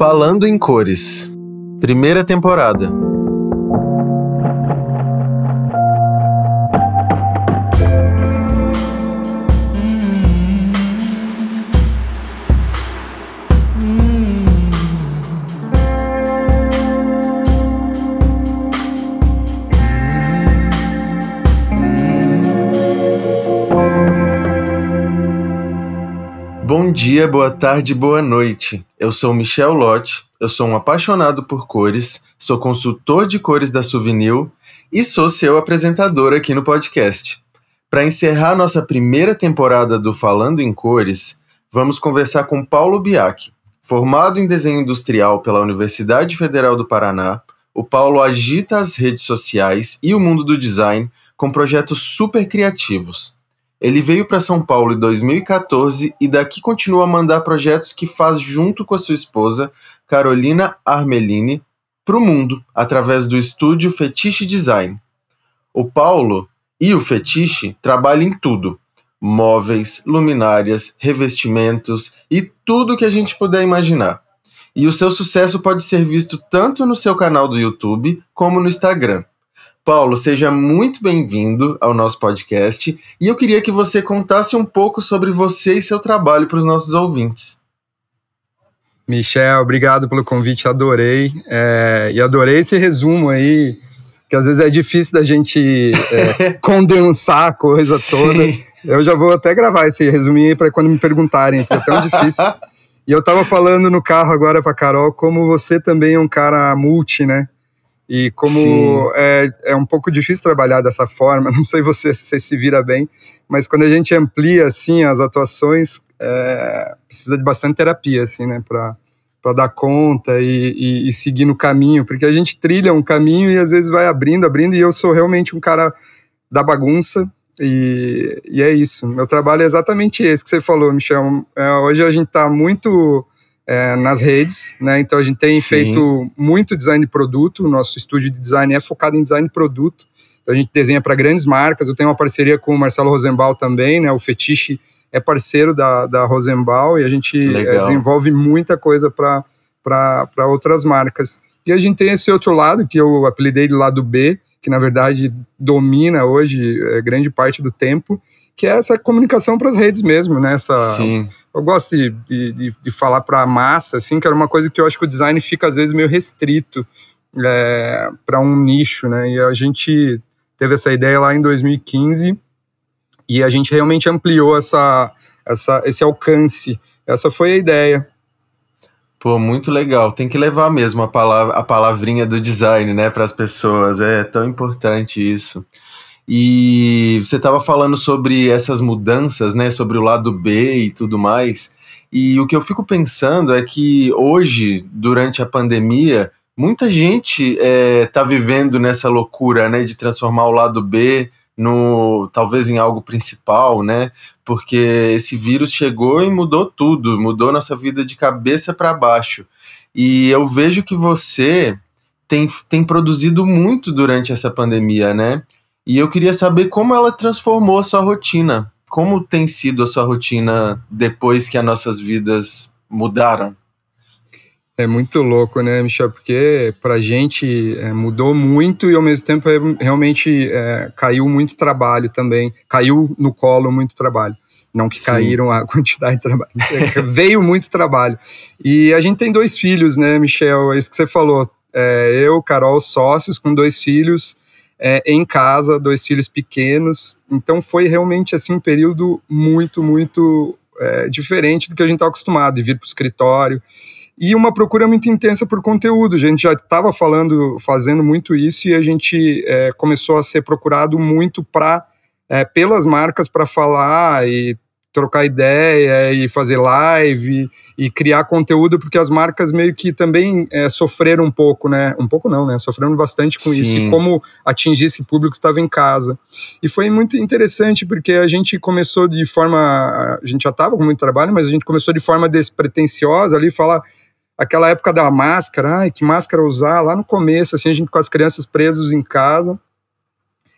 Falando em Cores, primeira temporada. Dia, boa tarde, boa noite. Eu sou Michel Lotti, eu sou um apaixonado por cores, sou consultor de cores da Souvenir e sou seu apresentador aqui no podcast. Para encerrar nossa primeira temporada do Falando em Cores, vamos conversar com Paulo Biak. Formado em desenho industrial pela Universidade Federal do Paraná, o Paulo agita as redes sociais e o mundo do design com projetos super criativos. Ele veio para São Paulo em 2014 e daqui continua a mandar projetos que faz junto com a sua esposa, Carolina Armelini, para o mundo, através do estúdio Fetiche Design. O Paulo e o Fetiche trabalham em tudo: móveis, luminárias, revestimentos e tudo que a gente puder imaginar. E o seu sucesso pode ser visto tanto no seu canal do YouTube como no Instagram. Paulo, seja muito bem-vindo ao nosso podcast e eu queria que você contasse um pouco sobre você e seu trabalho para os nossos ouvintes. Michel, obrigado pelo convite, adorei. É, e adorei esse resumo aí, que às vezes é difícil da gente é, condensar a coisa toda. Sim. Eu já vou até gravar esse resuminho aí para quando me perguntarem, porque é tão difícil. E eu tava falando no carro agora para Carol como você também é um cara multi, né? E como é, é um pouco difícil trabalhar dessa forma, não sei você se se vira bem, mas quando a gente amplia assim as atuações, é, precisa de bastante terapia, assim, né, para para dar conta e, e, e, seguir no caminho, porque a gente trilha um caminho e às vezes vai abrindo, abrindo, e eu sou realmente um cara da bagunça, e, e é isso. Meu trabalho é exatamente esse que você falou, Michel. É, hoje a gente está muito é, nas redes, né? Então a gente tem Sim. feito muito design de produto. O nosso estúdio de design é focado em design de produto. Então a gente desenha para grandes marcas. Eu tenho uma parceria com o Marcelo Rosenbaum também, né? O Fetiche é parceiro da, da Rosenbaum e a gente é, desenvolve muita coisa para outras marcas. E a gente tem esse outro lado, que eu apelidei de lado B, que na verdade domina hoje é, grande parte do tempo, que é essa comunicação para as redes mesmo, né? Essa, Sim. Eu gosto de, de, de falar para a massa, assim, que era uma coisa que eu acho que o design fica às vezes meio restrito é, para um nicho, né? E a gente teve essa ideia lá em 2015 e a gente realmente ampliou essa, essa, esse alcance. Essa foi a ideia. Pô, muito legal. Tem que levar mesmo a, palavra, a palavrinha do design, né, para as pessoas. É tão importante isso. E você estava falando sobre essas mudanças, né, sobre o lado B e tudo mais. E o que eu fico pensando é que hoje, durante a pandemia, muita gente está é, vivendo nessa loucura, né, de transformar o lado B no talvez em algo principal, né? Porque esse vírus chegou e mudou tudo, mudou nossa vida de cabeça para baixo. E eu vejo que você tem, tem produzido muito durante essa pandemia, né? E eu queria saber como ela transformou a sua rotina. Como tem sido a sua rotina depois que as nossas vidas mudaram? É muito louco, né, Michel? Porque pra gente é, mudou muito e ao mesmo tempo é, realmente é, caiu muito trabalho também. Caiu no colo muito trabalho. Não que Sim. caíram a quantidade de trabalho. É, veio muito trabalho. E a gente tem dois filhos, né, Michel? É isso que você falou. É, eu, Carol, sócios com dois filhos é, em casa, dois filhos pequenos. Então foi realmente assim um período muito, muito é, diferente do que a gente está acostumado, de vir para o escritório. E uma procura muito intensa por conteúdo. A gente já estava falando, fazendo muito isso e a gente é, começou a ser procurado muito para é, pelas marcas para falar e trocar ideia e fazer live e criar conteúdo, porque as marcas meio que também é, sofreram um pouco, né? Um pouco não, né? Sofreram bastante com Sim. isso e como atingir esse público que estava em casa. E foi muito interessante, porque a gente começou de forma. A gente já estava com muito trabalho, mas a gente começou de forma despretensiosa ali, falar aquela época da máscara, ai, que máscara usar, lá no começo, assim, a gente com as crianças presas em casa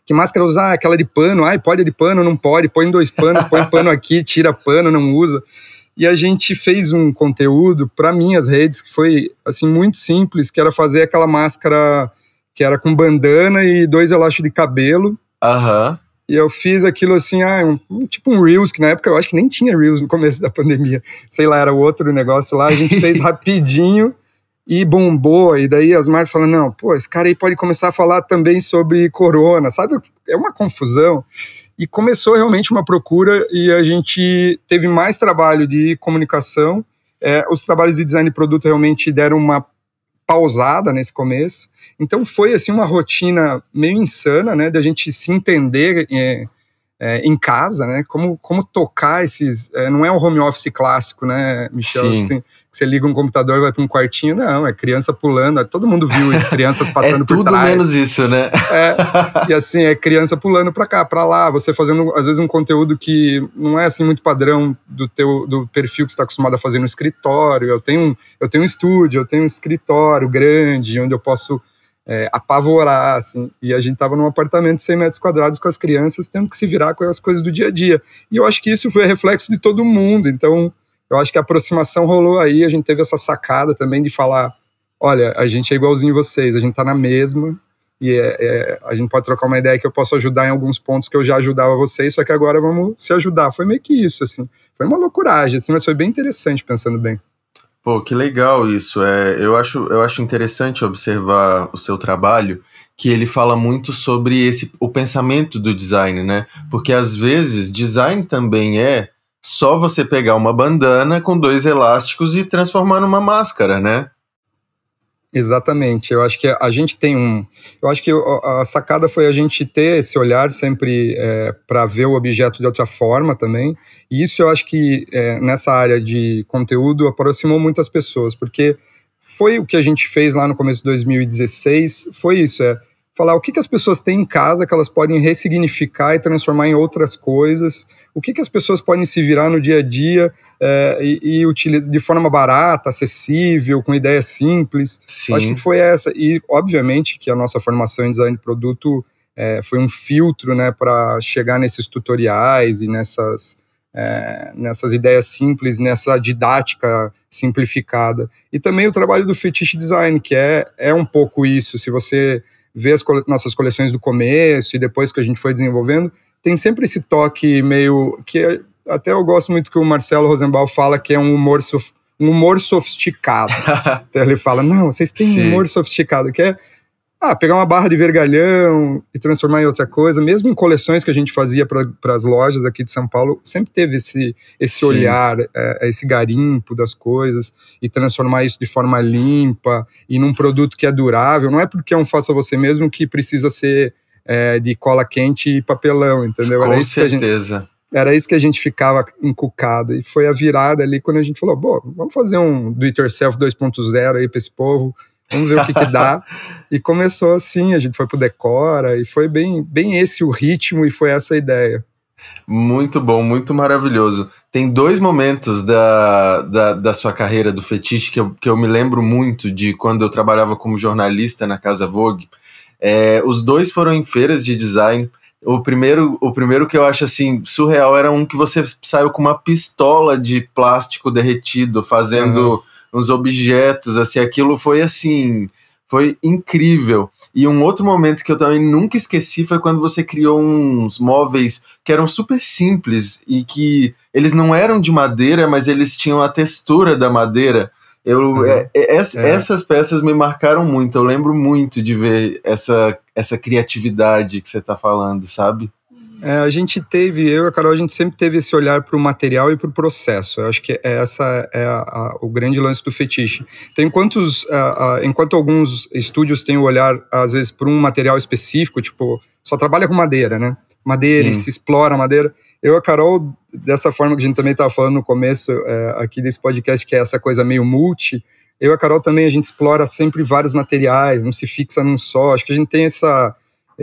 que máscara usar? Aquela de pano. Ai, pode de pano, não pode. Põe dois panos, põe pano aqui, tira pano, não usa. e a gente fez um conteúdo para minhas redes que foi assim muito simples, que era fazer aquela máscara que era com bandana e dois elásticos de cabelo. Aham. E eu fiz aquilo assim, ah, um, tipo um Reels, que na época eu acho que nem tinha Reels no começo da pandemia. Sei lá, era outro negócio lá. A gente fez rapidinho e bombou. E daí as marcas falam: não, pô, esse cara aí pode começar a falar também sobre corona, sabe? É uma confusão. E começou realmente uma procura e a gente teve mais trabalho de comunicação. É, os trabalhos de design de produto realmente deram uma pausada nesse começo. Então foi assim uma rotina meio insana, né, da gente se entender é, é, em casa, né? Como, como tocar esses. É, não é um home office clássico, né, Michel? Assim, que você liga um computador e vai para um quartinho. Não, é criança pulando. É, todo mundo viu isso, crianças passando é por trás. tudo menos isso, né? É, e assim, é criança pulando para cá, para lá. Você fazendo, às vezes, um conteúdo que não é assim muito padrão do teu do perfil que você está acostumado a fazer no escritório. Eu tenho, eu tenho um estúdio, eu tenho um escritório grande, onde eu posso é, apavorar, assim. E a gente tava num apartamento de 100 metros quadrados com as crianças, tendo que se virar com as coisas do dia a dia. E eu acho que isso foi reflexo de todo mundo. Então, eu acho que a aproximação rolou aí, a gente teve essa sacada também de falar: olha, a gente é igualzinho vocês, a gente tá na mesma. E é, é, a gente pode trocar uma ideia que eu posso ajudar em alguns pontos que eu já ajudava vocês, só que agora vamos se ajudar. Foi meio que isso, assim. Foi uma loucuragem, assim, mas foi bem interessante pensando bem. Pô, que legal isso. É, eu, acho, eu acho interessante observar o seu trabalho, que ele fala muito sobre esse, o pensamento do design, né? Porque às vezes design também é só você pegar uma bandana com dois elásticos e transformar numa máscara, né? Exatamente. Eu acho que a gente tem um. Eu acho que a sacada foi a gente ter esse olhar sempre é, para ver o objeto de outra forma também. E isso eu acho que é, nessa área de conteúdo aproximou muitas pessoas, porque foi o que a gente fez lá no começo de 2016. Foi isso. É, falar o que, que as pessoas têm em casa que elas podem ressignificar e transformar em outras coisas, o que, que as pessoas podem se virar no dia a dia é, e, e utilizar de forma barata, acessível, com ideias simples. Sim. Acho que foi essa. E, obviamente, que a nossa formação em design de produto é, foi um filtro né, para chegar nesses tutoriais e nessas. É, nessas ideias simples, nessa didática simplificada. E também o trabalho do fetiche design, que é, é um pouco isso. Se você ver as cole nossas coleções do começo e depois que a gente foi desenvolvendo, tem sempre esse toque meio que é, até eu gosto muito que o Marcelo Rosenbaum fala que é um humor sof um humor sofisticado. então ele fala: "Não, vocês têm um humor sofisticado, que é ah, pegar uma barra de vergalhão e transformar em outra coisa, mesmo em coleções que a gente fazia para as lojas aqui de São Paulo, sempre teve esse, esse olhar, é, esse garimpo das coisas e transformar isso de forma limpa e num produto que é durável. Não é porque é um faça você mesmo que precisa ser é, de cola quente e papelão, entendeu? Com Era certeza. Gente, era isso que a gente ficava encucado. E foi a virada ali quando a gente falou: bom, vamos fazer um do it yourself 2.0 aí para esse povo vamos ver o que, que dá. e começou assim, a gente foi pro Decora, e foi bem, bem esse o ritmo, e foi essa a ideia. Muito bom, muito maravilhoso. Tem dois momentos da, da, da, sua carreira do fetiche que eu, que eu me lembro muito de quando eu trabalhava como jornalista na Casa Vogue. É, os dois foram em feiras de design. O primeiro, o primeiro que eu acho assim surreal era um que você saiu com uma pistola de plástico derretido, fazendo uhum uns objetos, assim, aquilo foi assim, foi incrível. E um outro momento que eu também nunca esqueci foi quando você criou uns móveis que eram super simples e que eles não eram de madeira, mas eles tinham a textura da madeira. Eu, uhum. é, é, é. Essas peças me marcaram muito. Eu lembro muito de ver essa, essa criatividade que você está falando, sabe? É, a gente teve, eu e a Carol, a gente sempre teve esse olhar para o material e para o processo. Eu acho que essa é a, a, o grande lance do fetiche. Então, enquanto, os, a, enquanto alguns estúdios têm o olhar, às vezes, para um material específico, tipo, só trabalha com madeira, né? Madeira, e se explora madeira. Eu e a Carol, dessa forma que a gente também estava falando no começo é, aqui desse podcast, que é essa coisa meio multi, eu e a Carol também, a gente explora sempre vários materiais, não se fixa num só. Acho que a gente tem essa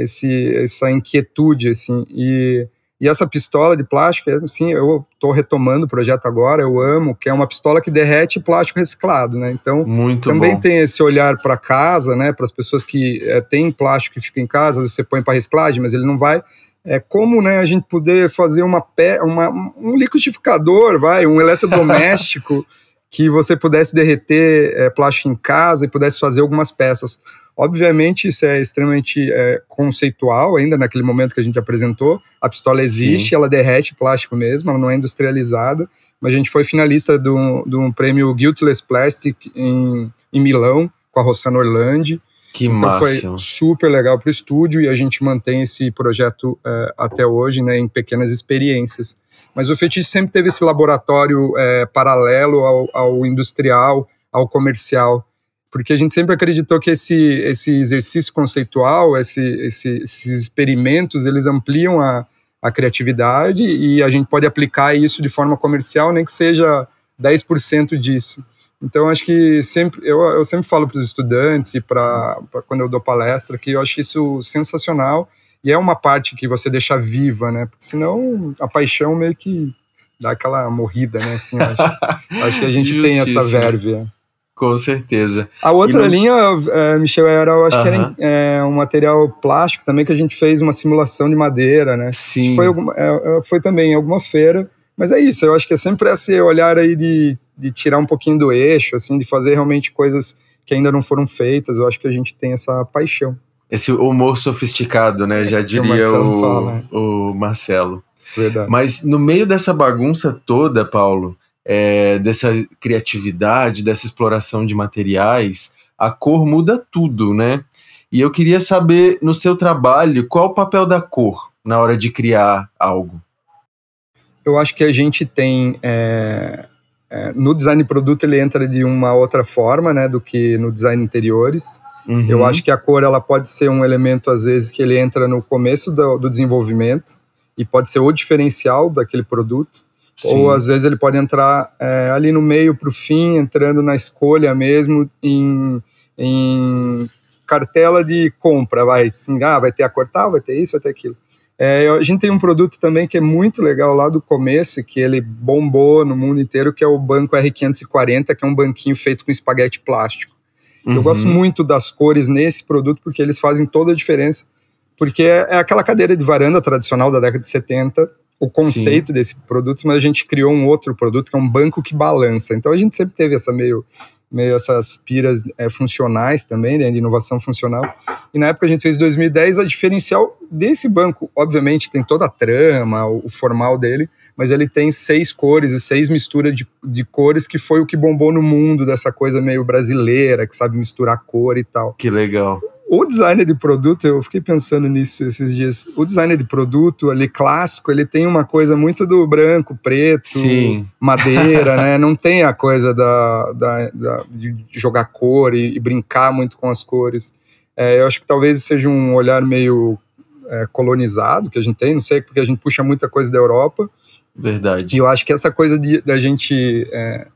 esse, essa inquietude, assim, e, e essa pistola de plástico, assim, eu estou retomando o projeto agora, eu amo, que é uma pistola que derrete plástico reciclado, né? Então, Muito também bom. tem esse olhar para casa, né? Para as pessoas que é, têm plástico que fica em casa, você põe para reciclagem, mas ele não vai. é como né, a gente poder fazer uma, uma um liquidificador, vai, um eletrodoméstico que você pudesse derreter é, plástico em casa e pudesse fazer algumas peças. Obviamente, isso é extremamente é, conceitual ainda naquele momento que a gente apresentou. A pistola existe, Sim. ela derrete plástico mesmo, ela não é industrializada. Mas a gente foi finalista de um prêmio Guiltless Plastic em, em Milão, com a Rossana Orlandi. Que então máximo. foi super legal para o estúdio e a gente mantém esse projeto é, até hoje, né, em pequenas experiências. Mas o Fetiche sempre teve esse laboratório é, paralelo ao, ao, industrial, ao comercial, porque a gente sempre acreditou que esse, esse exercício conceitual, esse, esse, esses experimentos, eles ampliam a, a criatividade e a gente pode aplicar isso de forma comercial, nem que seja 10% disso. Então, acho que sempre eu, eu sempre falo para os estudantes e para quando eu dou palestra que eu acho isso sensacional e é uma parte que você deixa viva, né? Porque senão a paixão meio que dá aquela morrida, né? Assim, acho, acho que a gente tem essa verve. Com certeza. A outra linha, é, Michel, era, eu acho uh -huh. que era é, um material plástico também que a gente fez uma simulação de madeira, né? Sim. Foi, é, é, foi também em alguma feira. Mas é isso, eu acho que é sempre esse olhar aí de, de tirar um pouquinho do eixo, assim, de fazer realmente coisas que ainda não foram feitas. Eu acho que a gente tem essa paixão. Esse humor sofisticado, né? Já diria o, Marcelo o, o Marcelo. Verdade. Mas no meio dessa bagunça toda, Paulo, é, dessa criatividade, dessa exploração de materiais, a cor muda tudo, né? E eu queria saber, no seu trabalho, qual o papel da cor na hora de criar algo? Eu acho que a gente tem. É, é, no design produto, ele entra de uma outra forma né, do que no design interiores. Uhum. Eu acho que a cor ela pode ser um elemento, às vezes, que ele entra no começo do, do desenvolvimento e pode ser o diferencial daquele produto. Sim. Ou às vezes ele pode entrar é, ali no meio para o fim, entrando na escolha mesmo, em, em cartela de compra, vai assim, ah, vai ter a cortar, vai ter isso, vai ter aquilo. É, a gente tem um produto também que é muito legal lá do começo, que ele bombou no mundo inteiro, que é o banco R540, que é um banquinho feito com espaguete plástico. Uhum. Eu gosto muito das cores nesse produto porque eles fazem toda a diferença. Porque é, é aquela cadeira de varanda tradicional da década de 70, o conceito Sim. desse produto, mas a gente criou um outro produto que é um banco que balança. Então a gente sempre teve essa meio, meio essas piras é, funcionais também, né, de inovação funcional. E na época a gente fez 2010, a diferencial desse banco, obviamente, tem toda a trama, o, o formal dele, mas ele tem seis cores e seis misturas de, de cores, que foi o que bombou no mundo dessa coisa meio brasileira, que sabe misturar cor e tal. Que legal. O designer de produto, eu fiquei pensando nisso esses dias. O designer de produto ali clássico, ele tem uma coisa muito do branco, preto, Sim. madeira, né? Não tem a coisa da, da, da de jogar cor e, e, brincar muito com as cores. É, eu acho que talvez seja um olhar meio é, colonizado que a gente tem, não sei, porque a gente puxa muita coisa da Europa. Verdade. E eu acho que essa coisa da gente é,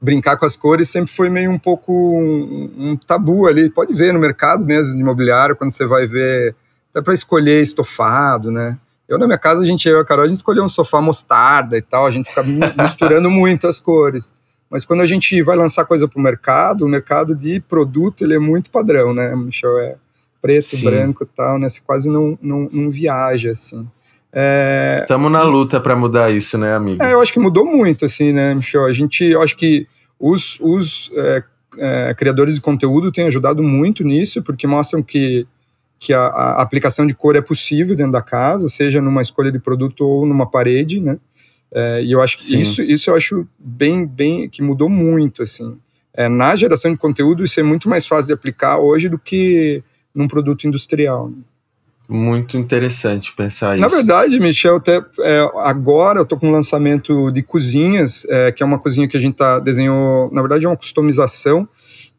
brincar com as cores sempre foi meio um pouco um, um, tabu ali. Pode ver no mercado mesmo de imobiliário, quando você vai ver, até para escolher estofado, né? Eu, na minha casa, a gente, eu e a Carol, a gente escolheu um sofá mostarda e tal, a gente fica misturando muito as cores. Mas quando a gente vai lançar coisa para o mercado, o mercado de produto, ele é muito padrão, né, Michel? É preto, Sim. branco e tal, né? Você quase não, não, não viaja, assim. Estamos é, na luta para mudar isso, né, amigo? É, eu acho que mudou muito, assim, né, Michel? A gente, eu acho que os, os é, é, criadores de conteúdo têm ajudado muito nisso, porque mostram que, que a, a, aplicação de cor é possível dentro da casa, seja numa escolha de produto ou numa parede, né? É, e eu acho que isso, isso eu acho bem, bem, que mudou muito, assim. É, na geração de conteúdo, isso é muito mais fácil de aplicar hoje do que num produto industrial. Né? Muito interessante pensar isso. Na verdade, Michel, até é, agora eu tô com um lançamento de cozinhas, é, que é uma cozinha que a gente tá desenhou, na verdade é uma customização.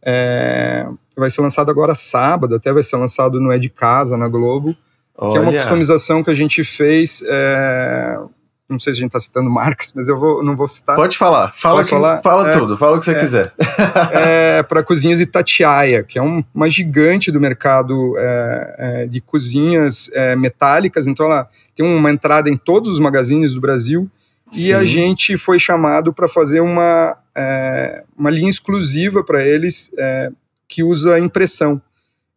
É, vai ser lançado agora sábado, até vai ser lançado no É de Casa, na Globo. Olha. Que é uma customização que a gente fez é, não sei se a gente está citando marcas, mas eu vou, não vou citar. Pode falar, fala, que, falar? fala é, tudo, fala o que você é, quiser. É para cozinhas Itatiaia, que é um, uma gigante do mercado é, é, de cozinhas é, metálicas, então ela tem uma entrada em todos os magazines do Brasil, Sim. e a gente foi chamado para fazer uma, uma linha exclusiva para eles que usa impressão.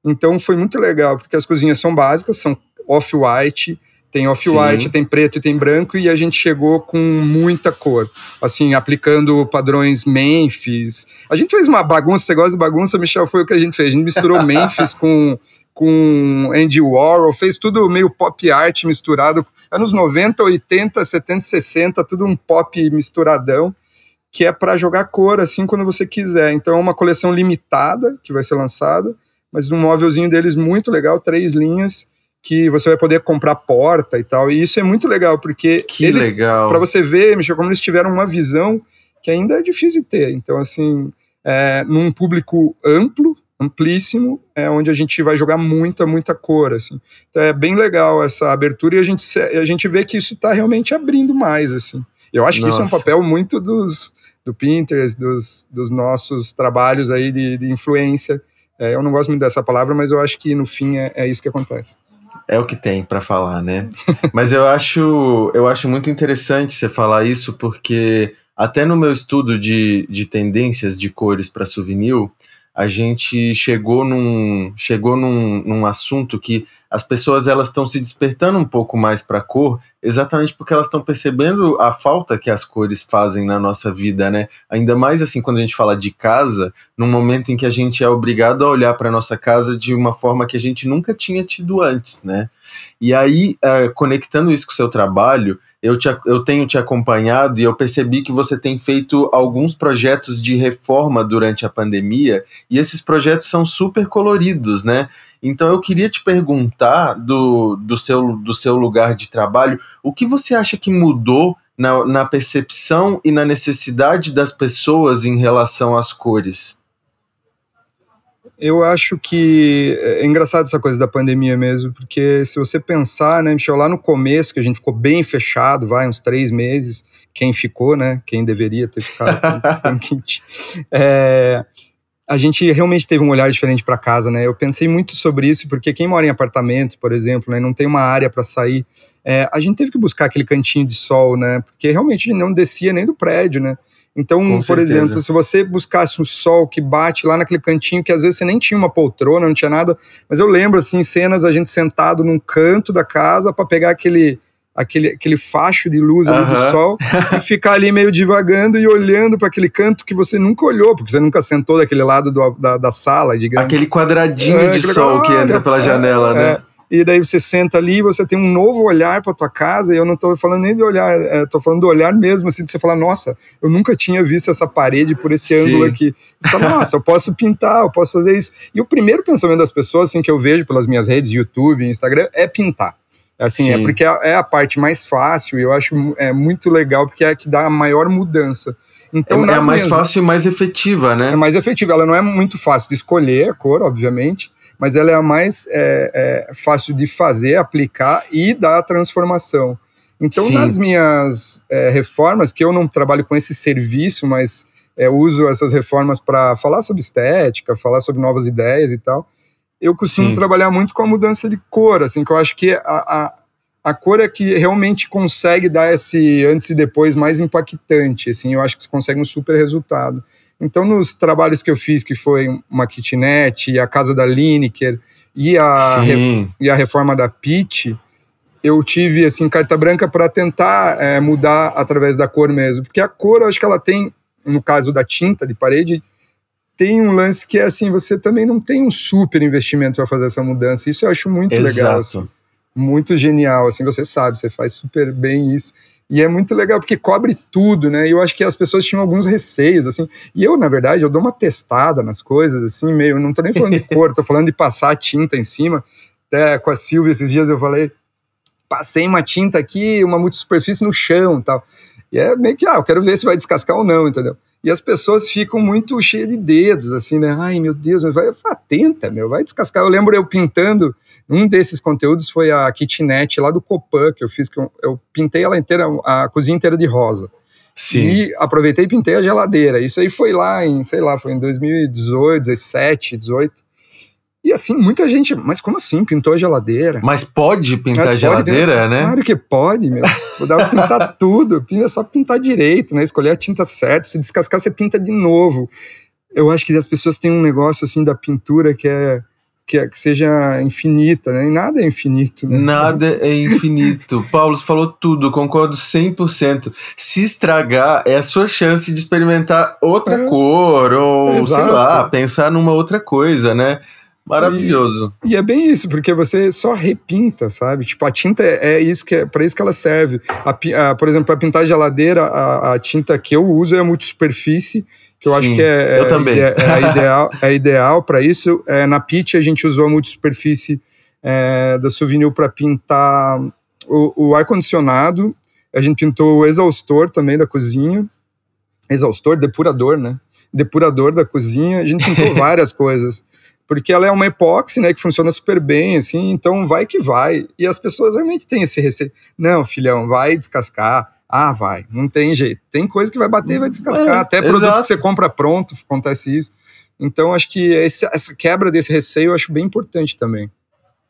Então foi muito legal, porque as cozinhas são básicas, são off-white, tem off-white, tem preto e tem branco, e a gente chegou com muita cor, assim, aplicando padrões Memphis. A gente fez uma bagunça, você gosta de bagunça, Michel, foi o que a gente fez. A gente misturou Memphis com, com Andy Warhol, fez tudo meio pop art misturado, anos 90, 80, 70, 60, tudo um pop misturadão, que é para jogar cor, assim, quando você quiser. Então é uma coleção limitada, que vai ser lançada, mas um móvelzinho deles muito legal, três linhas, que você vai poder comprar porta e tal. E isso é muito legal, porque que eles, legal. para você ver, Michel, como eles tiveram uma visão que ainda é difícil de ter. Então, assim, é, num público amplo, amplíssimo, é onde a gente vai jogar muita, muita cor, assim. Então é bem legal essa abertura e a gente, a gente vê que isso está realmente abrindo mais, assim. Eu acho Nossa. que isso é um papel muito dos do Pinterest, dos, dos nossos trabalhos aí de, de influência. É, eu não gosto muito dessa palavra, mas eu acho que no fim é, é isso que acontece é o que tem para falar, né? Mas eu acho, eu acho muito interessante você falar isso, porque até no meu estudo de, de tendências de cores para souvenir, a gente chegou num, chegou num, num assunto que as pessoas elas estão se despertando um pouco mais para a cor, exatamente porque elas estão percebendo a falta que as cores fazem na nossa vida, né? Ainda mais assim quando a gente fala de casa, num momento em que a gente é obrigado a olhar para nossa casa de uma forma que a gente nunca tinha tido antes, né? E aí, uh, conectando isso com o seu trabalho, eu, te, eu tenho te acompanhado e eu percebi que você tem feito alguns projetos de reforma durante a pandemia e esses projetos são super coloridos, né? Então eu queria te perguntar do, do, seu, do seu lugar de trabalho, o que você acha que mudou na, na percepção e na necessidade das pessoas em relação às cores? Eu acho que é engraçado essa coisa da pandemia mesmo, porque se você pensar, né, Michel, lá no começo, que a gente ficou bem fechado, vai, uns três meses, quem ficou, né, quem deveria ter ficado, é, a gente realmente teve um olhar diferente para casa, né? Eu pensei muito sobre isso, porque quem mora em apartamento, por exemplo, né, não tem uma área para sair, é, a gente teve que buscar aquele cantinho de sol, né? Porque realmente não descia nem do prédio, né? Então, Com por certeza. exemplo, se você buscasse um sol que bate lá naquele cantinho, que às vezes você nem tinha uma poltrona, não tinha nada, mas eu lembro, assim, cenas a gente sentado num canto da casa para pegar aquele, aquele, aquele facho de luz ali do sol e ficar ali meio divagando e olhando para aquele canto que você nunca olhou, porque você nunca sentou daquele lado do, da, da sala, digamos. Aquele quadradinho é, de sol que entra pela é, janela, né? E daí você senta ali, você tem um novo olhar para tua casa, e eu não estou falando nem de olhar, estou é, falando do olhar mesmo, assim, de você falar, nossa, eu nunca tinha visto essa parede por esse Sim. ângulo aqui. Você fala, nossa, eu posso pintar, eu posso fazer isso. E o primeiro pensamento das pessoas, assim, que eu vejo pelas minhas redes, YouTube, Instagram, é pintar. Assim, é Sim. é porque é a parte mais fácil e eu acho é muito legal porque é a que dá a maior mudança. Então, é, é mais fácil e mais efetiva, né? É mais efetiva. Ela não é muito fácil de escolher a cor, obviamente, mas ela é a mais é, é, fácil de fazer, aplicar e dar a transformação. Então, Sim. nas minhas é, reformas, que eu não trabalho com esse serviço, mas é, uso essas reformas para falar sobre estética, falar sobre novas ideias e tal, eu costumo Sim. trabalhar muito com a mudança de cor, assim, que eu acho que a, a, a cor é que realmente consegue dar esse antes e depois mais impactante, assim, eu acho que você consegue um super resultado. Então, nos trabalhos que eu fiz, que foi uma kitnet, a casa da Lineker e a, re, e a reforma da Pitt, eu tive assim carta branca para tentar é, mudar através da cor mesmo, porque a cor, eu acho que ela tem, no caso da tinta de parede, tem um lance que é assim, você também não tem um super investimento para fazer essa mudança. Isso eu acho muito Exato. legal, assim, muito genial, assim, você sabe, você faz super bem isso. E é muito legal porque cobre tudo, né? E eu acho que as pessoas tinham alguns receios, assim. E eu, na verdade, eu dou uma testada nas coisas, assim, meio. Não tô nem falando de cor, tô falando de passar tinta em cima. Até com a Silvia esses dias eu falei, passei uma tinta aqui, uma multisuperfície no chão tal. E é meio que, ah, eu quero ver se vai descascar ou não, entendeu? E as pessoas ficam muito cheias de dedos, assim, né? Ai, meu Deus, mas vai, vai tenta, meu, vai descascar. Eu lembro eu pintando, um desses conteúdos foi a kitnet lá do Copan, que eu fiz, que eu, eu pintei ela inteira, a cozinha inteira de rosa. Sim. E aproveitei e pintei a geladeira. Isso aí foi lá em, sei lá, foi em 2018, 17, 18. E assim, muita gente, mas como assim? Pintou a geladeira? Mas pode pintar mas a geladeira, pode, né? Claro que pode, meu. Dá pra pintar tudo. É só pintar direito, né? Escolher a tinta certa. Se descascar, você pinta de novo. Eu acho que as pessoas têm um negócio assim da pintura que é que, que seja infinita, né? E nada é infinito. Né? Nada é infinito. Paulo, você falou tudo, concordo 100%. Se estragar, é a sua chance de experimentar outra é, cor, ou exato. sei lá, pensar numa outra coisa, né? Maravilhoso. E, e, é bem isso, porque você só repinta, sabe? Tipo, a tinta é, é isso que é para isso que ela serve. A, a, por exemplo, para pintar geladeira, a, a, tinta que eu uso é a multisuperfície, que eu Sim, acho que é, eu também. é, é ideal, é ideal para isso. É, na Pitch a gente usou a multisuperfície é, da Souvenir para pintar o, o ar-condicionado. A gente pintou o exaustor também da cozinha. Exaustor, depurador, né? Depurador da cozinha. A gente pintou várias coisas porque ela é uma epóxi, né, que funciona super bem, assim, então vai que vai. E as pessoas realmente têm esse receio. Não, filhão, vai descascar. Ah, vai, não tem jeito. Tem coisa que vai bater e vai descascar. É, Até produto exato. que você compra pronto, acontece isso. Então, acho que essa quebra desse receio eu acho bem importante também.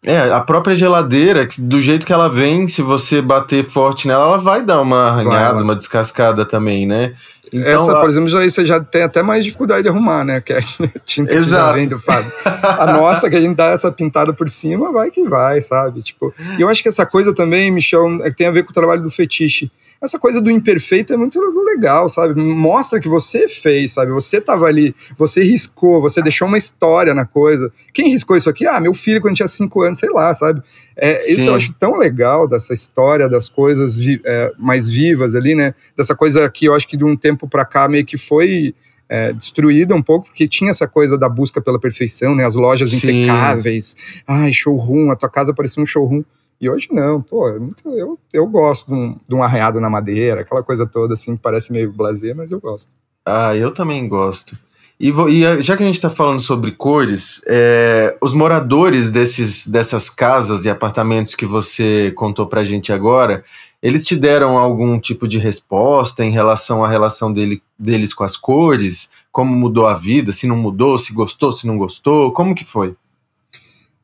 É, a própria geladeira, do jeito que ela vem, se você bater forte nela, ela vai dar uma arranhada, uma descascada também, né? Então, Essa, por exemplo, já, você já tem até mais dificuldade de arrumar, né? Que é a tinta Exato. que Fábio. A nossa, que a gente dá essa pintada por cima, vai que vai, sabe? Tipo, e eu acho que essa coisa também, Michel, é tem a ver com o trabalho do fetiche essa coisa do imperfeito é muito legal, sabe? Mostra que você fez, sabe? Você tava ali, você riscou, você deixou uma história na coisa. Quem riscou isso aqui? Ah, meu filho quando tinha cinco anos, sei lá, sabe? É, isso eu acho tão legal dessa história das coisas vi, é, mais vivas ali, né? Dessa coisa que eu acho que de um tempo para cá meio que foi é, destruída um pouco, porque tinha essa coisa da busca pela perfeição, né? As lojas Sim. impecáveis. Ai, showroom, a tua casa parecia um showroom. E hoje não, pô, é eu, eu gosto de um, de um arreado na madeira, aquela coisa toda assim, que parece meio blazer, mas eu gosto. Ah, eu também gosto. E, e já que a gente está falando sobre cores, é, os moradores desses, dessas casas e apartamentos que você contou pra gente agora, eles te deram algum tipo de resposta em relação à relação dele, deles com as cores? Como mudou a vida? Se não mudou, se gostou, se não gostou? Como que foi?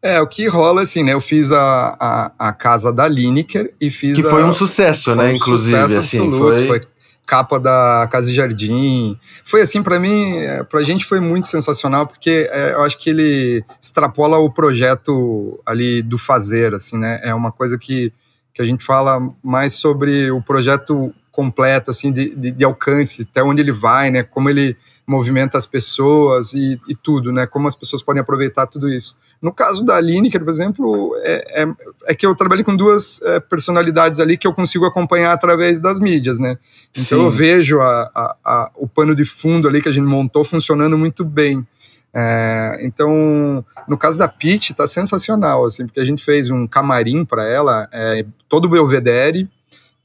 É, o que rola assim, né? Eu fiz a, a, a casa da Lineker e fiz. Que foi um sucesso, né? Um inclusive, sucesso assim, absoluto, foi... foi capa da Casa e Jardim. Foi assim, para mim, é, pra gente foi muito sensacional, porque é, eu acho que ele extrapola o projeto ali do fazer, assim, né? É uma coisa que, que a gente fala mais sobre o projeto completo, assim, de, de, de alcance, até onde ele vai, né? Como ele movimenta as pessoas e, e tudo, né? Como as pessoas podem aproveitar tudo isso. No caso da Lineker, por exemplo, é, é, é, que eu trabalhei com duas é, personalidades ali que eu consigo acompanhar através das mídias, né? Então Sim. eu vejo a, a, a, o pano de fundo ali que a gente montou funcionando muito bem. É, então, no caso da Pete, tá sensacional, assim, porque a gente fez um camarim para ela, é, todo belvedere,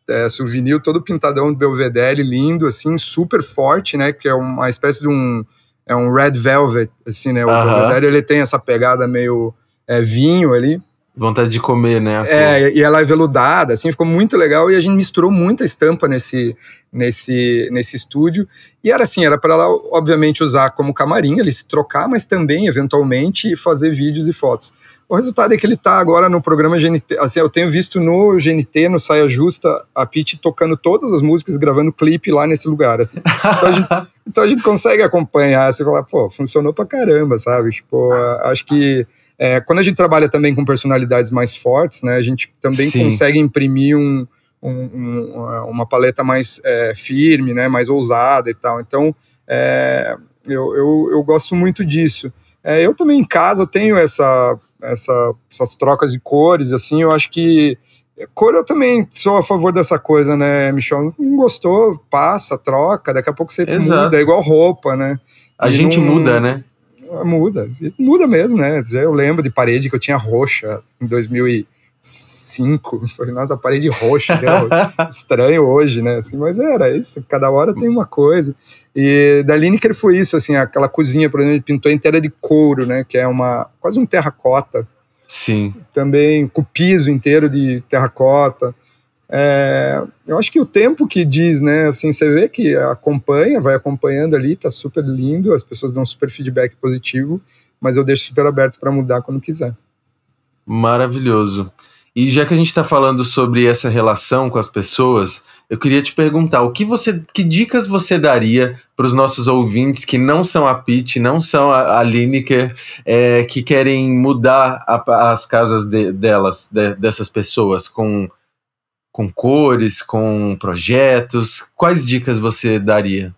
é, souvenir todo pintadão de belvedere, lindo, assim, super forte, né? Que é uma espécie de um é um red velvet, assim, né? O uh -huh. ele tem essa pegada meio é, vinho ali. Vontade de comer, né? É, e ela é veludada, assim, ficou muito legal e a gente misturou muita estampa nesse, nesse, nesse estúdio. E era assim, era para ela, obviamente, usar como camarim, ele se trocar, mas também, eventualmente, fazer vídeos e fotos. O resultado é que ele tá agora no programa GNT. Assim, eu tenho visto no GNT, no Saia Justa, a Pete tocando todas as músicas, gravando clipe lá nesse lugar. Assim. Então, a gente, então a gente consegue acompanhar, você fala, pô, funcionou pra caramba, sabe? Tipo, acho que é, quando a gente trabalha também com personalidades mais fortes, né, a gente também Sim. consegue imprimir um, um, um, uma paleta mais é, firme, né, mais ousada e tal. Então, é, eu, eu, eu gosto muito disso. É, eu também em casa eu tenho essa, essa, essas trocas de cores, assim, eu acho que cor eu também sou a favor dessa coisa, né, Michel? Não gostou, passa, troca, daqui a pouco você Exato. muda, é igual roupa, né? A e gente não, muda, né? Muda, muda mesmo, né? Eu lembro de parede que eu tinha roxa em 2000 e 5. Falei, nossa, parede roxa, estranho hoje, né? Assim, mas era isso, cada hora tem uma coisa. E da Lineker foi isso, assim, aquela cozinha, por exemplo, ele pintou inteira de couro, né? Que é uma quase um terracota. Sim. Também com o piso inteiro de terracota. É, eu acho que o tempo que diz, né? Assim, você vê que acompanha, vai acompanhando ali, tá super lindo, as pessoas dão super feedback positivo, mas eu deixo super aberto para mudar quando quiser. Maravilhoso. E já que a gente está falando sobre essa relação com as pessoas, eu queria te perguntar o que você, que dicas você daria para os nossos ouvintes que não são a Pete, não são a, a Lineker, é, que querem mudar a, as casas de, delas, de, dessas pessoas, com, com cores, com projetos. Quais dicas você daria?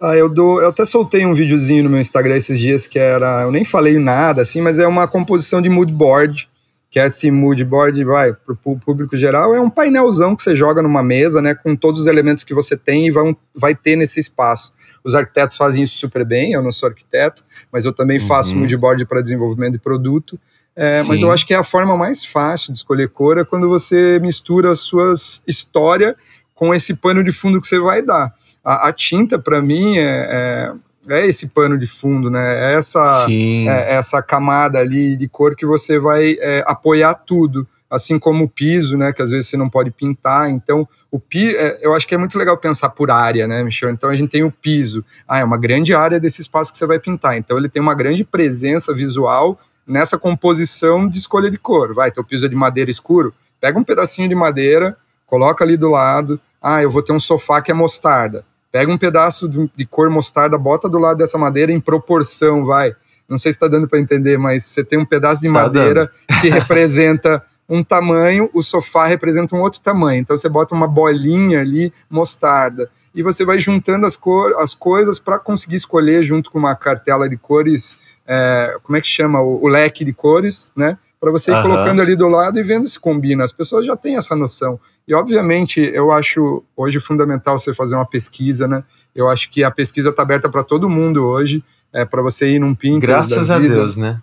Ah, eu dou. Eu até soltei um videozinho no meu Instagram esses dias que era. Eu nem falei nada, assim, mas é uma composição de mood board que é esse mood board vai para o público geral, é um painelzão que você joga numa mesa, né, com todos os elementos que você tem e vai, vai ter nesse espaço. Os arquitetos fazem isso super bem, eu não sou arquiteto, mas eu também uhum. faço mood board para desenvolvimento de produto. É, mas eu acho que é a forma mais fácil de escolher cor é quando você mistura as suas história com esse pano de fundo que você vai dar. A, a tinta, para mim, é, é é esse pano de fundo, né? É essa, é, essa camada ali de cor que você vai é, apoiar tudo, assim como o piso, né? Que às vezes você não pode pintar. Então, o pi, é, eu acho que é muito legal pensar por área, né, Michel? Então a gente tem o piso. Ah, é uma grande área desse espaço que você vai pintar. Então ele tem uma grande presença visual nessa composição de escolha de cor. Vai, teu piso é de madeira escuro, pega um pedacinho de madeira, coloca ali do lado. Ah, eu vou ter um sofá que é mostarda Pega um pedaço de cor mostarda, bota do lado dessa madeira em proporção, vai. Não sei se está dando para entender, mas você tem um pedaço de tá madeira dando. que representa um tamanho, o sofá representa um outro tamanho. Então você bota uma bolinha ali, mostarda, e você vai juntando as, cor, as coisas para conseguir escolher junto com uma cartela de cores, é, como é que chama? O, o, leque de cores, né? Para você ir uhum. colocando ali do lado e vendo se combina. As pessoas já têm essa noção. E, obviamente, eu acho hoje fundamental você fazer uma pesquisa, né? Eu acho que a pesquisa está aberta para todo mundo hoje, é para você ir num Pinterest. Graças a Deus, né?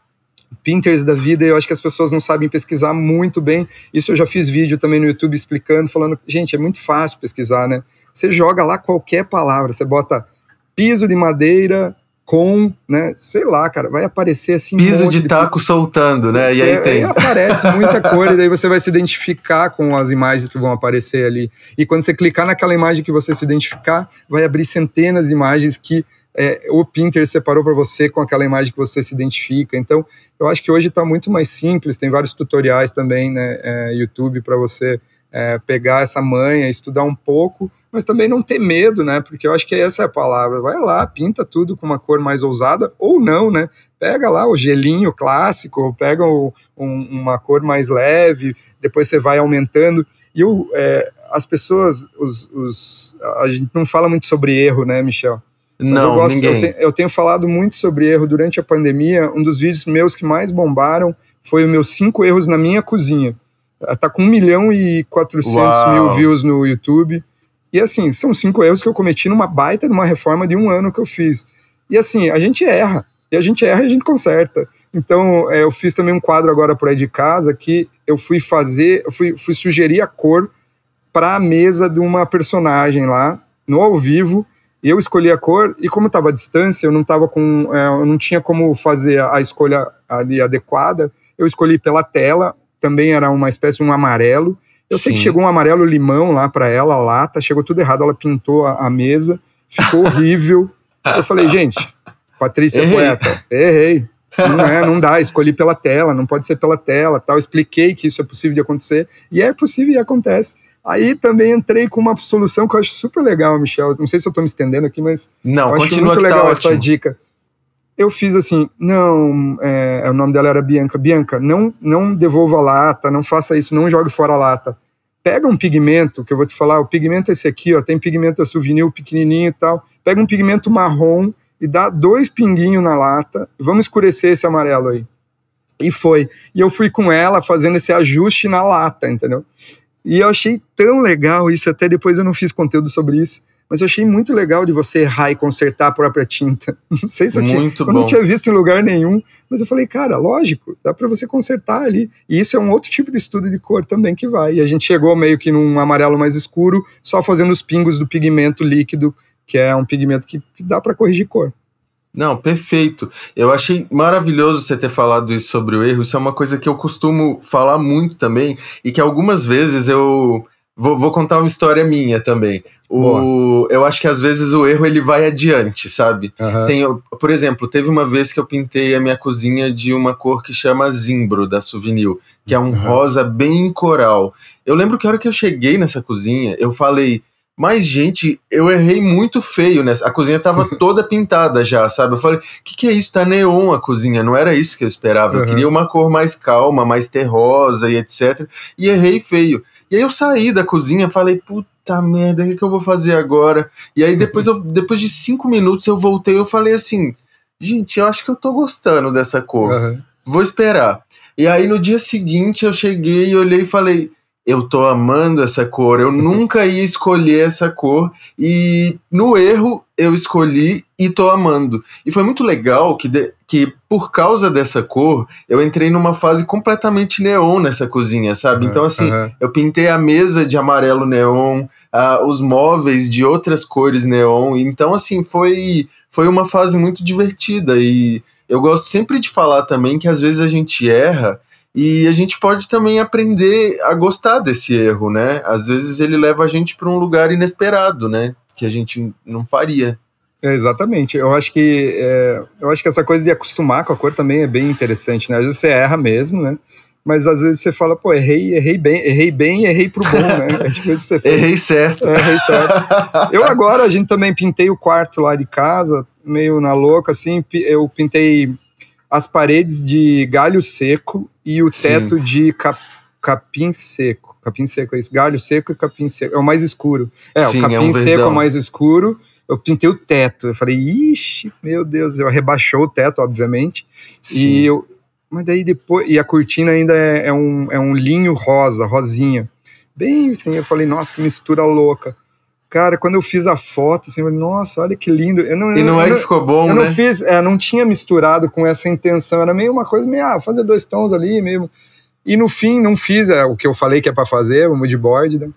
Pinterest da vida, eu acho que as pessoas não sabem pesquisar muito bem. Isso eu já fiz vídeo também no YouTube explicando, falando, gente, é muito fácil pesquisar, né? Você joga lá qualquer palavra, você bota piso de madeira, com, né, sei lá, cara, vai aparecer assim. Piso um de taco de... soltando, né? E aí é, tem. Aí aparece muita coisa, e daí você vai se identificar com as imagens que vão aparecer ali. E quando você clicar naquela imagem que você se identificar, vai abrir centenas de imagens que é, o Pinterest separou para você com aquela imagem que você se identifica. Então, eu acho que hoje está muito mais simples, tem vários tutoriais também, né, é, YouTube, para você é, pegar essa manha, estudar um pouco, mas também não ter medo, né? Porque eu acho que essa é a palavra. Vai lá, pinta tudo com uma cor mais ousada, ou não, né? Pega lá o gelinho clássico, pega o, um, uma cor mais leve, depois você vai aumentando. E eu, é, as pessoas, os, os, a gente não fala muito sobre erro, né, Michel? Mas não, eu, gosto, ninguém. Eu, te, eu tenho falado muito sobre erro durante a pandemia. Um dos vídeos meus que mais bombaram foi os meus cinco erros na minha cozinha. Tá com 1 milhão e 400 Uau. mil views no YouTube. E assim, são cinco erros que eu cometi numa baita numa reforma de um ano que eu fiz. E assim, a gente erra. E a gente erra e a gente conserta. Então, é, eu fiz também um quadro agora por aí de casa que eu fui fazer, eu fui, fui sugerir a cor para a mesa de uma personagem lá, no ao vivo. E eu escolhi a cor, e como estava à distância, eu não tava com. É, eu não tinha como fazer a escolha ali adequada. Eu escolhi pela tela, também era uma espécie de um amarelo. Eu Sim. sei que chegou um amarelo limão lá para ela, lata, chegou tudo errado, ela pintou a, a mesa, ficou horrível. eu falei, gente, Patrícia é Errei. poeta, errei. Não é, não dá, escolhi pela tela, não pode ser pela tela, tal. Expliquei que isso é possível de acontecer, e é possível e acontece. Aí também entrei com uma solução que eu acho super legal, Michel. Não sei se eu estou me estendendo aqui, mas não, eu acho muito tá legal tá essa dica eu fiz assim, não, é, o nome dela era Bianca, Bianca, não, não devolva a lata, não faça isso, não jogue fora a lata. Pega um pigmento, que eu vou te falar, o pigmento é esse aqui, ó, tem pigmento souvenir pequenininho e tal. Pega um pigmento marrom e dá dois pinguinhos na lata, vamos escurecer esse amarelo aí. E foi. E eu fui com ela fazendo esse ajuste na lata, entendeu? E eu achei tão legal isso, até depois eu não fiz conteúdo sobre isso mas eu achei muito legal de você errar e consertar a própria tinta. Não sei se eu, muito tinha, eu não tinha visto em lugar nenhum, mas eu falei, cara, lógico, dá para você consertar ali. E isso é um outro tipo de estudo de cor também que vai. E a gente chegou meio que num amarelo mais escuro, só fazendo os pingos do pigmento líquido, que é um pigmento que, que dá para corrigir cor. Não, perfeito. Eu achei maravilhoso você ter falado isso sobre o erro. Isso é uma coisa que eu costumo falar muito também e que algumas vezes eu Vou, vou contar uma história minha também. O, eu acho que às vezes o erro ele vai adiante, sabe? Uhum. Tem, por exemplo, teve uma vez que eu pintei a minha cozinha de uma cor que chama Zimbro, da Souvenir, que é um uhum. rosa bem coral. Eu lembro que a hora que eu cheguei nessa cozinha, eu falei, mas, gente, eu errei muito feio nessa. A cozinha tava toda pintada já, sabe? Eu falei, o que, que é isso? Tá neon a cozinha. Não era isso que eu esperava. Eu queria uma cor mais calma, mais terrosa e etc. E errei feio. E aí eu saí da cozinha falei, puta merda, o que, que eu vou fazer agora? E aí depois, eu, depois de cinco minutos eu voltei eu falei assim, gente, eu acho que eu tô gostando dessa cor. Uhum. Vou esperar. E aí no dia seguinte eu cheguei e olhei e falei eu tô amando essa cor, eu nunca ia escolher essa cor e no erro eu escolhi e tô amando. E foi muito legal que, de, que por causa dessa cor eu entrei numa fase completamente neon nessa cozinha, sabe? Então assim, uhum. eu pintei a mesa de amarelo neon, uh, os móveis de outras cores neon, então assim, foi, foi uma fase muito divertida e eu gosto sempre de falar também que às vezes a gente erra e a gente pode também aprender a gostar desse erro, né? Às vezes ele leva a gente para um lugar inesperado, né? Que a gente não faria. É, exatamente. Eu acho que é, eu acho que essa coisa de acostumar com a cor também é bem interessante, né? Às vezes você erra mesmo, né? Mas às vezes você fala, pô, errei, errei bem, errei bem, errei pro bom, né? É tipo isso você fez. errei certo. É, errei certo. Eu agora, a gente também pintei o quarto lá de casa, meio na louca, assim, eu pintei as paredes de galho seco e o teto Sim. de cap, capim seco. Capim seco é isso, galho seco e capim seco. É o mais escuro. É, Sim, o capim é um seco é o mais escuro. Eu pintei o teto. Eu falei, ixi, meu Deus, eu rebaixou o teto, obviamente. Sim. E eu, mas daí depois. E a cortina ainda é, é, um, é um linho rosa, rosinha. Bem assim, eu falei, nossa, que mistura louca. Cara, quando eu fiz a foto, assim, eu falei, nossa, olha que lindo. Eu não, e não é que ficou bom, eu né? não fiz, é, não tinha misturado com essa intenção, era meio uma coisa meio, ah, fazer dois tons ali mesmo. E no fim, não fiz é, o que eu falei que é para fazer, o moodboard, né?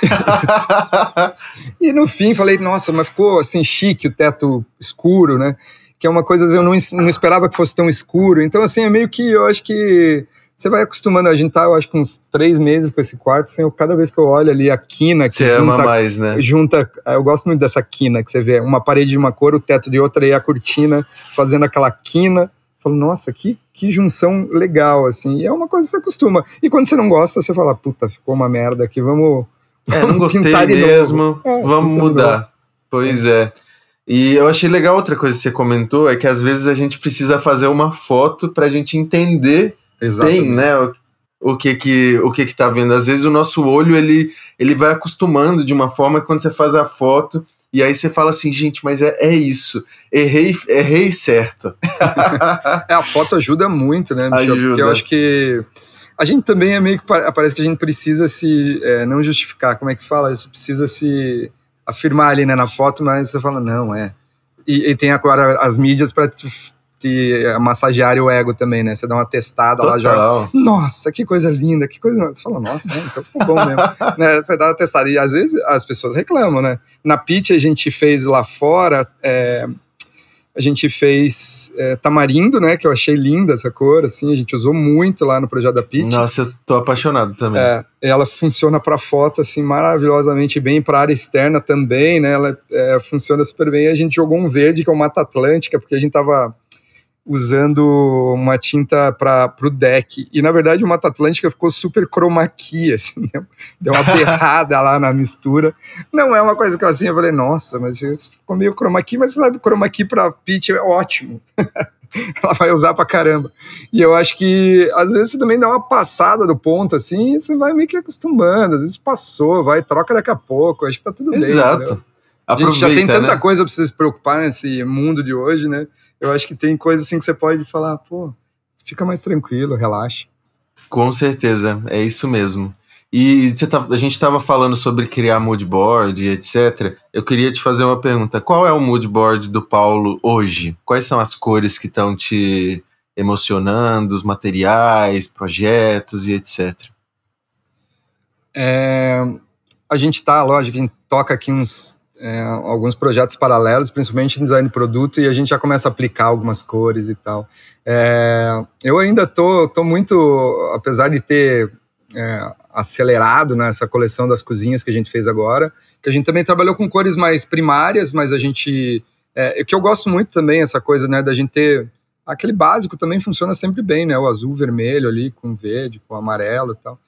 e no fim, falei, nossa, mas ficou assim chique, o teto escuro, né? Que é uma coisa que eu não, não esperava que fosse tão escuro. Então, assim, é meio que eu acho que você vai acostumando. A gente tá, eu acho que uns três meses com esse quarto. Assim, eu, cada vez que eu olho ali a quina que você junta, ama mais, né? Junta, eu gosto muito dessa quina que você vê uma parede de uma cor, o teto de outra e a cortina fazendo aquela quina. Falo, nossa, que, que junção legal, assim. E é uma coisa que você acostuma. E quando você não gosta, você fala, puta, ficou uma merda aqui, vamos. É, não gostei mesmo, é, vamos mudar. Pois é. E eu achei legal outra coisa que você comentou, é que às vezes a gente precisa fazer uma foto para a gente entender Exatamente. bem, né? O, o, que que o que que tá vendo. Às vezes o nosso olho ele ele vai acostumando de uma forma que quando você faz a foto e aí você fala assim, gente, mas é, é isso. Errei, errei certo. é, a foto ajuda muito, né, Michel? Ajuda. Porque eu acho que a gente também é meio que parece que a gente precisa se é, não justificar, como é que fala? A gente precisa se afirmar ali né, na foto, mas você fala, não, é. E, e tem agora as mídias para te massagear o ego também, né? Você dá uma testada Total. lá, joga. Nossa, que coisa linda, que coisa. Você fala, nossa, né? Então ficou bom mesmo. né? Você dá uma testada. E às vezes as pessoas reclamam, né? Na Pitch a gente fez lá fora. É, a gente fez é, tamarindo, né? Que eu achei linda essa cor, assim. A gente usou muito lá no projeto da Pitch. Nossa, eu tô apaixonado também. É, ela funciona para foto, assim, maravilhosamente bem. Para área externa também, né? Ela é, funciona super bem. A gente jogou um verde, que é o Mata Atlântica, porque a gente tava usando uma tinta para o deck. E na verdade o Mata Atlântica ficou super chroma key, assim, deu uma berrada lá na mistura. Não é uma coisa que eu assim, eu falei, nossa, mas ficou meio chroma key, mas você sabe, chroma key para pitch é ótimo. Ela vai usar pra caramba. E eu acho que às vezes você também dá uma passada do ponto assim, e você vai meio que acostumando. Às vezes passou, vai, troca daqui a pouco. Acho que tá tudo Exato. bem. Exato. A gente já tem tanta né? coisa pra você se preocupar nesse mundo de hoje, né? Eu acho que tem coisas assim que você pode falar, pô, fica mais tranquilo, relaxa. Com certeza, é isso mesmo. E tá, a gente estava falando sobre criar mood board, etc. Eu queria te fazer uma pergunta. Qual é o mood board do Paulo hoje? Quais são as cores que estão te emocionando, os materiais, projetos e etc. É, a gente está, lógico, a gente toca aqui uns é, alguns projetos paralelos, principalmente em design de produto, e a gente já começa a aplicar algumas cores e tal. É, eu ainda tô, tô muito, apesar de ter é, acelerado nessa coleção das cozinhas que a gente fez agora, que a gente também trabalhou com cores mais primárias, mas a gente é, o que eu gosto muito também essa coisa, né, da gente ter aquele básico também funciona sempre bem, né, o azul, vermelho ali com verde, com amarelo e tal.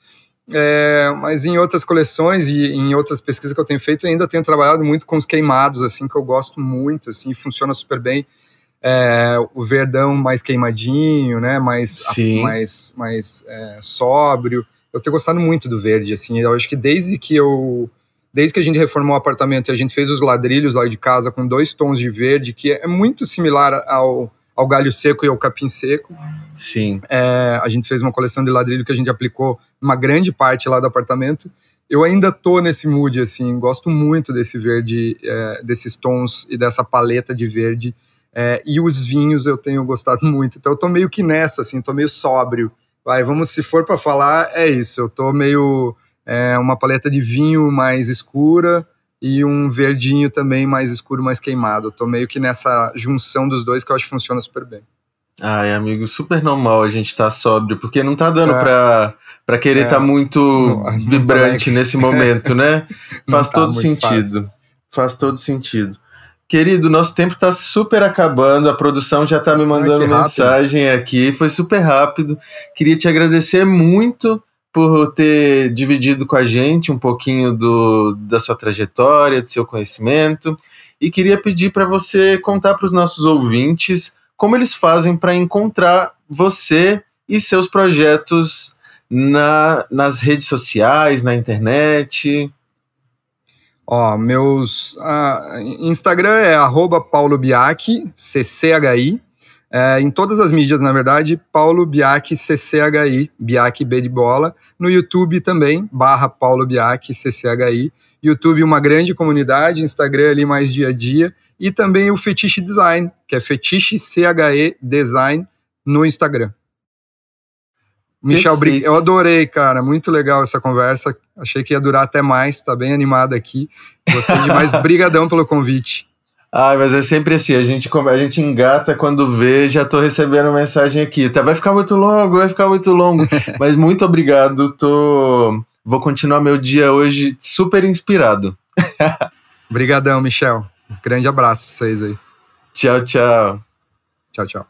É, mas em outras coleções e em outras pesquisas que eu tenho feito, eu ainda tenho trabalhado muito com os queimados, assim, que eu gosto muito, assim, funciona super bem. É, o verdão mais queimadinho, né, mais, mais, mais é, sóbrio. Eu tenho gostado muito do verde, assim, eu acho que desde que eu desde que a gente reformou o apartamento e a gente fez os ladrilhos lá de casa com dois tons de verde, que é muito similar ao, ao galho seco e ao capim seco. Sim. É, a gente fez uma coleção de ladrilho que a gente aplicou uma grande parte lá do apartamento. Eu ainda tô nesse mood, assim, gosto muito desse verde, é, desses tons e dessa paleta de verde. É, e os vinhos eu tenho gostado muito. Então eu tô meio que nessa, assim, tô meio sóbrio. Vai, vamos, se for para falar, é isso. Eu tô meio. É, uma paleta de vinho mais escura, e um verdinho também mais escuro, mais queimado. Eu tô meio que nessa junção dos dois que eu acho que funciona super bem. Ai, amigo, super normal a gente tá sóbrio, porque não tá dando é. pra, pra querer estar é. tá muito não, vibrante não nesse momento, né? Faz tá todo sentido. Fácil. Faz todo sentido. Querido, nosso tempo tá super acabando, a produção já tá me mandando Ai, mensagem aqui, foi super rápido. Queria te agradecer muito por ter dividido com a gente um pouquinho do, da sua trajetória, do seu conhecimento. E queria pedir para você contar para os nossos ouvintes como eles fazem para encontrar você e seus projetos na, nas redes sociais, na internet. Ó, meus. Uh, Instagram é arroba Paulo Biac, CCHI. É, em todas as mídias, na verdade, Paulo Biac CCHI, Biac B de bola. No YouTube também, barra Paulo Biac CCHI. YouTube, uma grande comunidade, Instagram ali mais dia a dia. E também o Fetiche Design, que é Fetiche CHE Design no Instagram. Michel, Perfeito. eu adorei, cara. Muito legal essa conversa. Achei que ia durar até mais. Tá bem animado aqui. Gostei demais. Brigadão pelo convite. Ah, mas é sempre assim, a gente, a gente engata quando vê, já tô recebendo mensagem aqui. Tá, vai ficar muito longo, vai ficar muito longo. mas muito obrigado, tô... Vou continuar meu dia hoje super inspirado. Obrigadão, Michel. Um grande abraço pra vocês aí. Tchau, tchau. Tchau, tchau.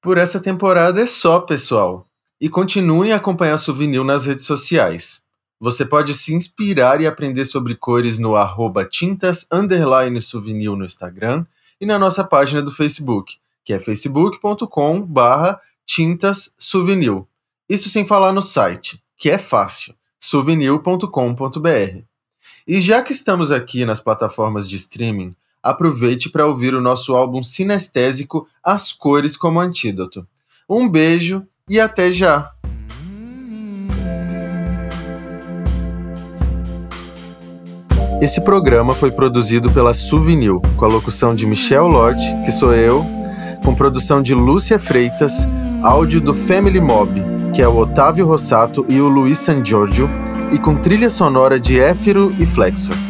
Por essa temporada é só, pessoal. E continuem a acompanhar Souvenir nas redes sociais. Você pode se inspirar e aprender sobre cores no arroba tintas souvenir no Instagram e na nossa página do Facebook, que é facebook.com barra tintas souvenir. Isso sem falar no site, que é fácil, souvenir.com.br. E já que estamos aqui nas plataformas de streaming, aproveite para ouvir o nosso álbum sinestésico As Cores como Antídoto. Um beijo e até já! Esse programa foi produzido pela Souvenir, com a locução de Michel Lott, que sou eu, com produção de Lúcia Freitas, áudio do Family Mob, que é o Otávio Rossato e o Luiz San Giorgio, e com trilha sonora de Éfiro e Flexor.